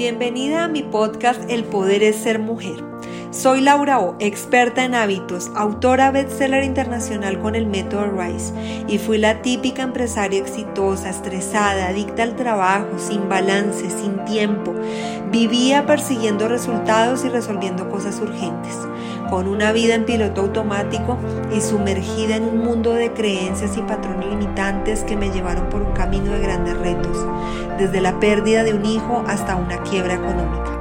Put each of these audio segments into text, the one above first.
Bienvenida a mi podcast El Poder es Ser Mujer. Soy Laura O, experta en hábitos, autora bestseller internacional con el método RISE y fui la típica empresaria exitosa, estresada, adicta al trabajo, sin balance, sin tiempo. Vivía persiguiendo resultados y resolviendo cosas urgentes, con una vida en piloto automático y sumergida en un mundo de creencias y patrones limitantes que me llevaron por un camino de grandes retos, desde la pérdida de un hijo hasta una quiebra económica.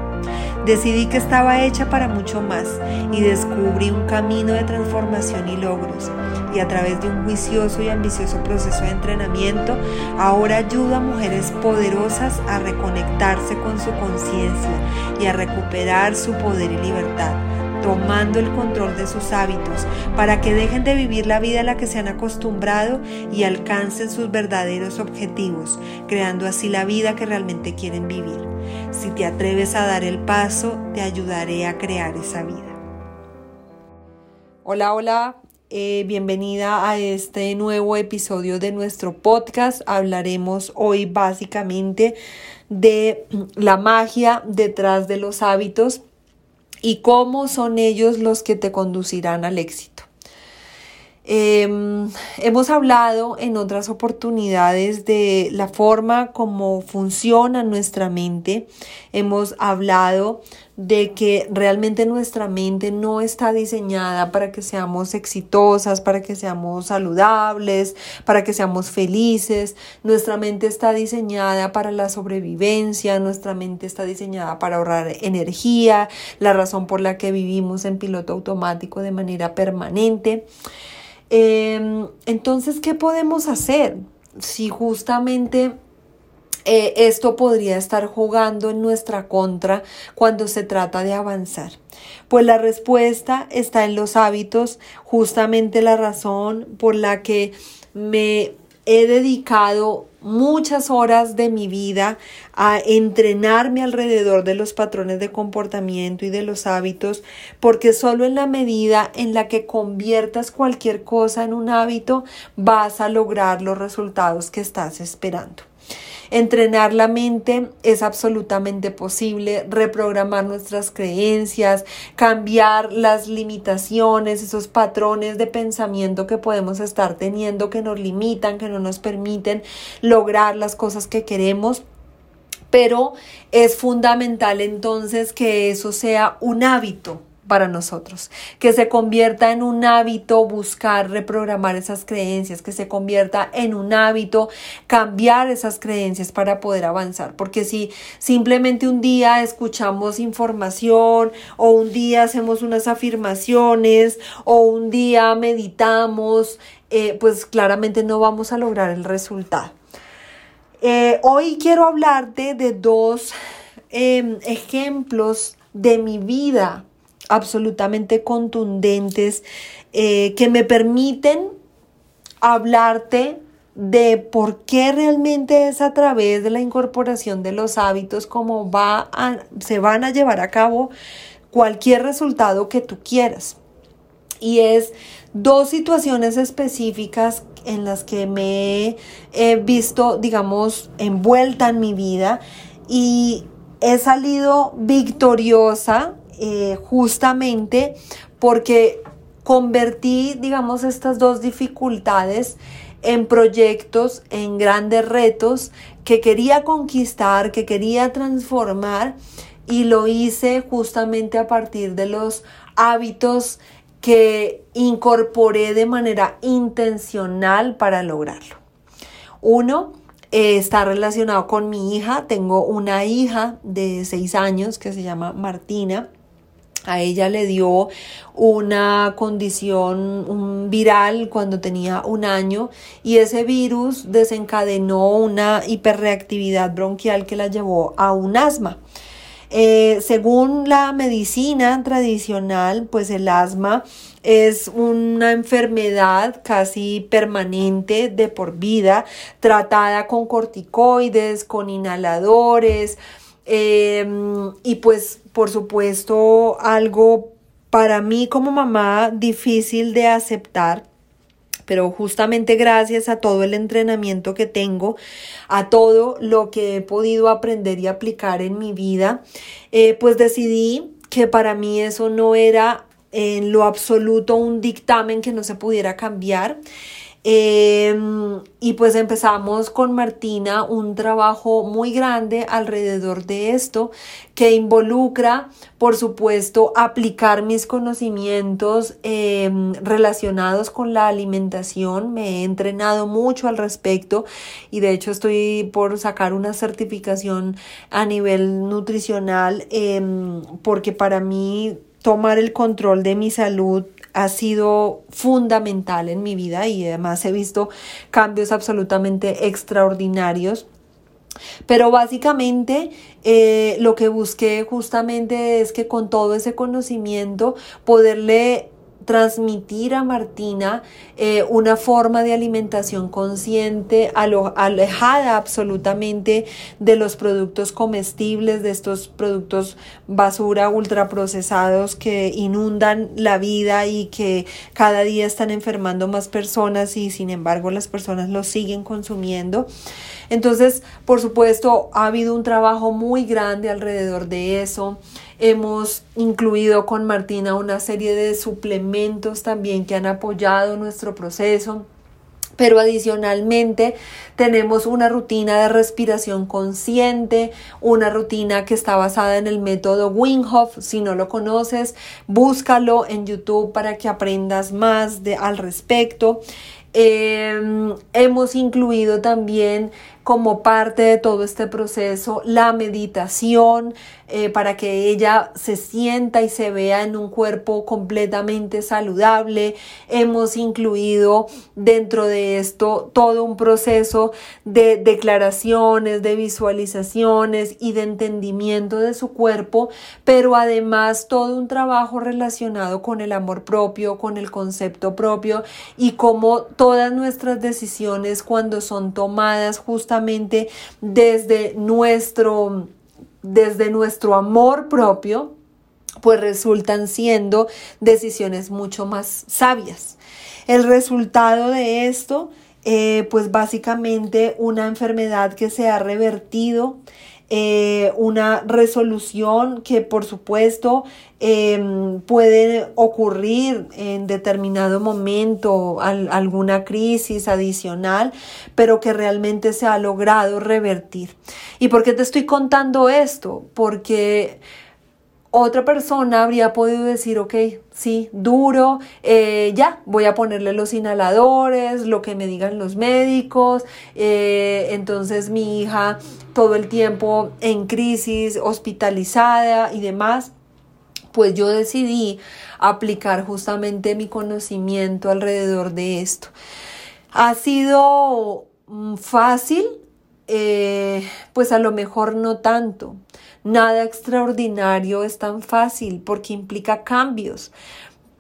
Decidí que estaba hecha para mucho más y descubrí un camino de transformación y logros. Y a través de un juicioso y ambicioso proceso de entrenamiento, ahora ayudo a mujeres poderosas a reconectarse con su conciencia y a recuperar su poder y libertad tomando el control de sus hábitos para que dejen de vivir la vida a la que se han acostumbrado y alcancen sus verdaderos objetivos, creando así la vida que realmente quieren vivir. Si te atreves a dar el paso, te ayudaré a crear esa vida. Hola, hola, eh, bienvenida a este nuevo episodio de nuestro podcast. Hablaremos hoy básicamente de la magia detrás de los hábitos y cómo son ellos los que te conducirán al éxito. Em, hemos hablado en otras oportunidades de la forma como funciona nuestra mente. Hemos hablado de que realmente nuestra mente no está diseñada para que seamos exitosas, para que seamos saludables, para que seamos felices. Nuestra mente está diseñada para la sobrevivencia, nuestra mente está diseñada para ahorrar energía, la razón por la que vivimos en piloto automático de manera permanente. Em, entonces, ¿qué podemos hacer si justamente eh, esto podría estar jugando en nuestra contra cuando se trata de avanzar? Pues la respuesta está en los hábitos, justamente la razón por la que me he dedicado muchas horas de mi vida a entrenarme alrededor de los patrones de comportamiento y de los hábitos, porque solo en la medida en la que conviertas cualquier cosa en un hábito vas a lograr los resultados que estás esperando. Entrenar la mente es absolutamente posible, reprogramar nuestras creencias, cambiar las limitaciones, esos patrones de pensamiento que podemos estar teniendo que nos limitan, que no nos permiten lograr las cosas que queremos. Pero es fundamental entonces que eso sea un hábito, para nosotros, que se convierta en un hábito buscar reprogramar esas creencias, que se convierta en un hábito cambiar esas creencias para poder avanzar, porque si simplemente un día escuchamos información o un día hacemos unas afirmaciones o un día meditamos, eh, pues claramente no vamos a lograr el resultado. Eh, hoy quiero hablarte de dos em, ejemplos de mi vida absolutamente contundentes eh, que me permiten hablarte de por qué realmente es a través de la incorporación de los hábitos como va se van a llevar a cabo cualquier resultado que tú quieras. Y es dos situaciones específicas en las que me he visto, digamos, envuelta en mi vida y he salido victoriosa eh, justamente porque convertí, digamos, estas dos dificultades en proyectos, en grandes retos que quería conquistar, que quería transformar y lo hice justamente a partir de los hábitos que incorporé de manera intencional para lograrlo. Uno, eh, está relacionado con mi hija. Tengo una hija de seis años que se llama Martina a ella le dio una condición viral cuando tenía un año y ese virus desencadenó una hiperreactividad bronquial que la llevó a un asma. Eh, según la medicina tradicional, pues el asma es una enfermedad casi permanente de por vida, tratada con corticoides, con inhaladores, Em, y pues, por supuesto, algo para mí como mamá difícil de aceptar pero justamente gracias a todo el entrenamiento que tengo, a todo lo que he podido aprender y aplicar en mi vida, eh, pues decidí que para mí eso no era en lo absoluto un dictamen que no se pudiera cambiar Em, y pues empezamos con Martina un trabajo muy grande alrededor de esto que involucra, por supuesto, aplicar mis conocimientos em, relacionados con la alimentación. Me he entrenado mucho al respecto y de hecho estoy por sacar una certificación a nivel nutricional em, porque para mí tomar el control de mi salud ha sido fundamental en mi vida y además he visto cambios absolutamente extraordinarios. Pero básicamente eh, lo que busqué justamente es que con todo ese conocimiento poderle transmitir a Martina eh, una forma de alimentación consciente, alejada absolutamente de los productos comestibles, de estos productos basura ultraprocesados que inundan la vida y que cada día están enfermando más personas y sin embargo las personas los siguen consumiendo. Entonces, por supuesto, ha habido un trabajo muy grande alrededor de eso. Hemos incluido con Martina una serie de suplementos también que han apoyado nuestro proceso. Pero adicionalmente tenemos una rutina de respiración consciente, una rutina que está basada en el método Wim Hof. Si no lo conoces, búscalo en YouTube para que aprendas más de, al respecto. Em, hemos incluido también como parte de todo este proceso la meditación eh, para que ella se sienta y se vea en un cuerpo completamente saludable. Hemos incluido dentro de esto todo un proceso de declaraciones, de visualizaciones y de entendimiento de su cuerpo, pero además todo un trabajo relacionado con el amor propio, con el concepto propio y cómo todas nuestras decisiones cuando son tomadas justamente desde nuestro, desde nuestro amor propio, pues resultan siendo decisiones mucho más sabias. El resultado de esto, eh, pues básicamente una enfermedad que se ha revertido, eh, una resolución que por supuesto em, puede ocurrir en determinado momento alguna crisis adicional, pero que realmente se ha logrado revertir. ¿Y por qué te estoy contando esto? Porque otra persona habría podido decir, ok, sí, duro, eh, ya, voy a ponerle los inhaladores, lo que me digan los médicos, eh, entonces mi hija todo el tiempo en crisis, hospitalizada y demás, pues yo decidí aplicar justamente mi conocimiento alrededor de esto. Ha sido mm, fácil, eh, pues a lo mejor no tanto. Nada extraordinario es tan fácil porque implica cambios.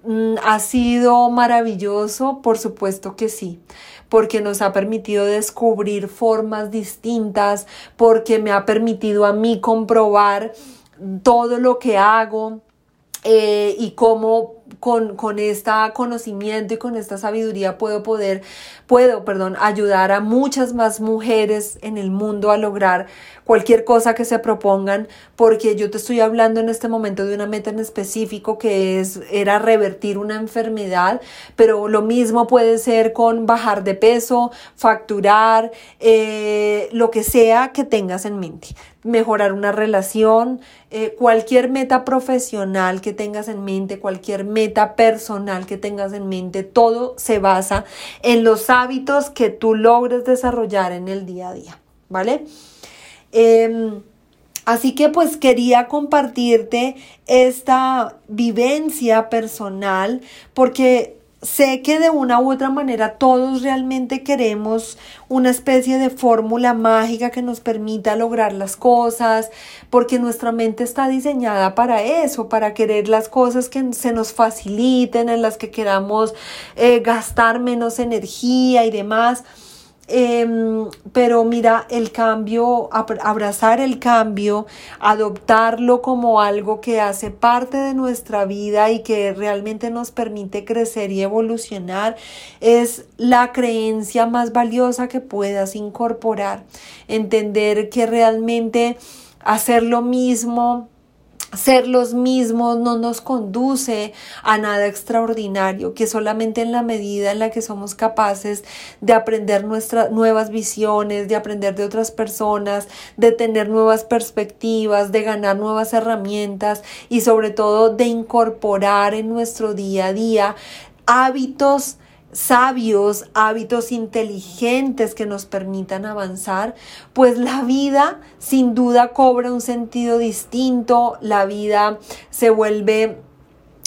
Mm, ¿Ha sido maravilloso? Por supuesto que sí, porque nos ha permitido descubrir formas distintas, porque me ha permitido a mí comprobar todo lo que hago eh, y cómo con, con este conocimiento y con esta sabiduría puedo poder, puedo, perdón, ayudar a muchas más mujeres en el mundo a lograr cualquier cosa que se propongan, porque yo te estoy hablando en este momento de una meta en específico que es, era revertir una enfermedad, pero lo mismo puede ser con bajar de peso, facturar, eh, lo que sea que tengas en mente, mejorar una relación, eh, cualquier meta profesional que tengas en mente, cualquier meta personal que tengas en mente, todo se basa en los hábitos que tú logres desarrollar en el día a día, ¿vale? Em, así que pues quería compartirte esta vivencia personal porque sé que de una u otra manera todos realmente queremos una especie de fórmula mágica que nos permita lograr las cosas, porque nuestra mente está diseñada para eso, para querer las cosas que se nos faciliten, en las que queramos eh, gastar menos energía y demás. Em, pero mira, el cambio, abrazar el cambio, adoptarlo como algo que hace parte de nuestra vida y que realmente nos permite crecer y evolucionar, es la creencia más valiosa que puedas incorporar. Entender que realmente hacer lo mismo, ser los mismos no nos conduce a nada extraordinario, que solamente en la medida en la que somos capaces de aprender nuestras nuevas visiones, de aprender de otras personas, de tener nuevas perspectivas, de ganar nuevas herramientas y sobre todo de incorporar en nuestro día a día hábitos sabios, hábitos inteligentes que nos permitan avanzar, pues la vida sin duda cobra un sentido distinto, la vida se vuelve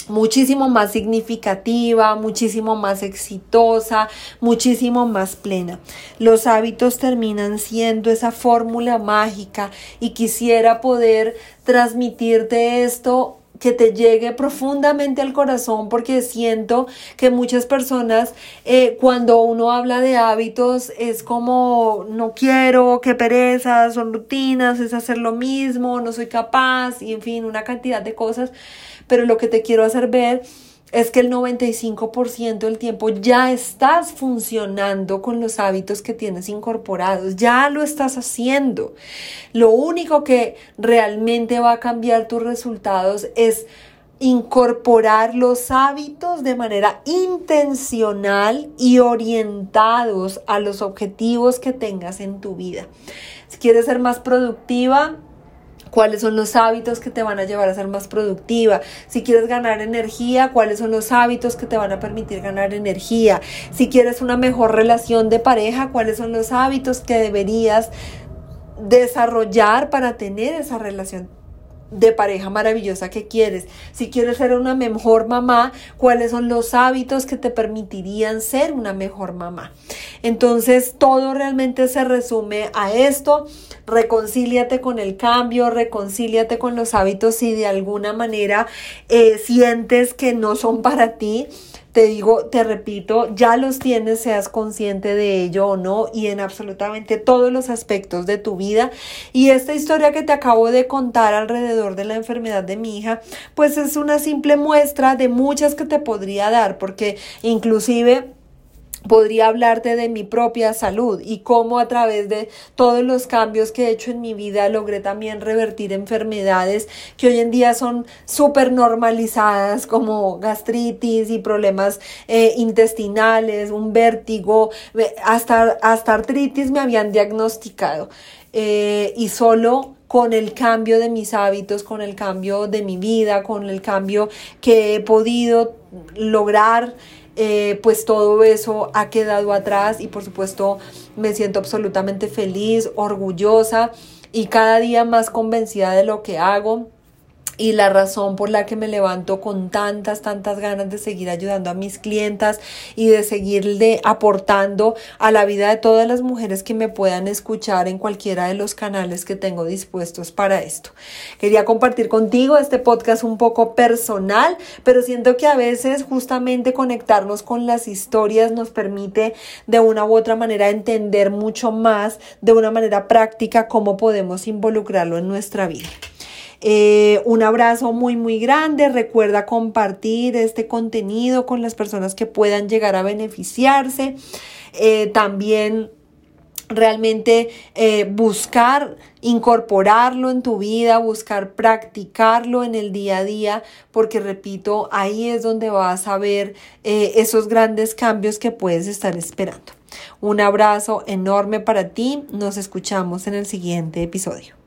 muchísimo más significativa, muchísimo más exitosa, muchísimo más plena. Los hábitos terminan siendo esa fórmula mágica y quisiera poder transmitirte esto que te llegue profundamente al corazón porque siento que muchas personas eh, cuando uno habla de hábitos es como no quiero, qué pereza, son rutinas, es hacer lo mismo, no soy capaz y en fin, una cantidad de cosas, pero lo que te quiero hacer ver es que el 95% del tiempo ya estás funcionando con los hábitos que tienes incorporados, ya lo estás haciendo. Lo único que realmente va a cambiar tus resultados es incorporar los hábitos de manera intencional y orientados a los objetivos que tengas en tu vida. Si quieres ser más productiva, cuáles son los hábitos que te van a llevar a ser más productiva. Si quieres ganar energía, cuáles son los hábitos que te van a permitir ganar energía. Si quieres una mejor relación de pareja, cuáles son los hábitos que deberías desarrollar para tener esa relación de pareja maravillosa que quieres. Si quieres ser una mejor mamá, cuáles son los hábitos que te permitirían ser una mejor mamá. Entonces, todo realmente se resume a esto. Reconcíliate con el cambio, reconcíliate con los hábitos si de alguna manera eh, sientes que no son para ti te digo, te repito, ya los tienes, seas consciente de ello o no, y en absolutamente todos los aspectos de tu vida. Y esta historia que te acabo de contar alrededor de la enfermedad de mi hija, pues es una simple muestra de muchas que te podría dar, porque inclusive podría hablarte de mi propia salud y cómo a través de todos los cambios que he hecho en mi vida logré también revertir enfermedades que hoy en día son súper normalizadas como gastritis y problemas eh, intestinales, un vértigo, hasta, hasta artritis me habían diagnosticado eh, y solo con el cambio de mis hábitos, con el cambio de mi vida, con el cambio que he podido lograr eh, pues todo eso ha quedado atrás y por supuesto me siento absolutamente feliz, orgullosa y cada día más convencida de lo que hago y la razón por la que me levanto con tantas, tantas ganas de seguir ayudando a mis clientas y de seguirle aportando a la vida de todas las mujeres que me puedan escuchar en cualquiera de los canales que tengo dispuestos para esto. Quería compartir contigo este podcast un poco personal, pero siento que a veces justamente conectarnos con las historias nos permite de una u otra manera entender mucho más de una manera práctica cómo podemos involucrarlo en nuestra vida. Eh, un abrazo muy, muy grande. Recuerda compartir este contenido con las personas que puedan llegar a beneficiarse. Eh, también realmente eh, buscar incorporarlo en tu vida, buscar practicarlo en el día a día, porque repito, ahí es donde vas a ver esos grandes cambios que puedes estar esperando. Un abrazo enorme para ti, nos escuchamos en el siguiente episodio.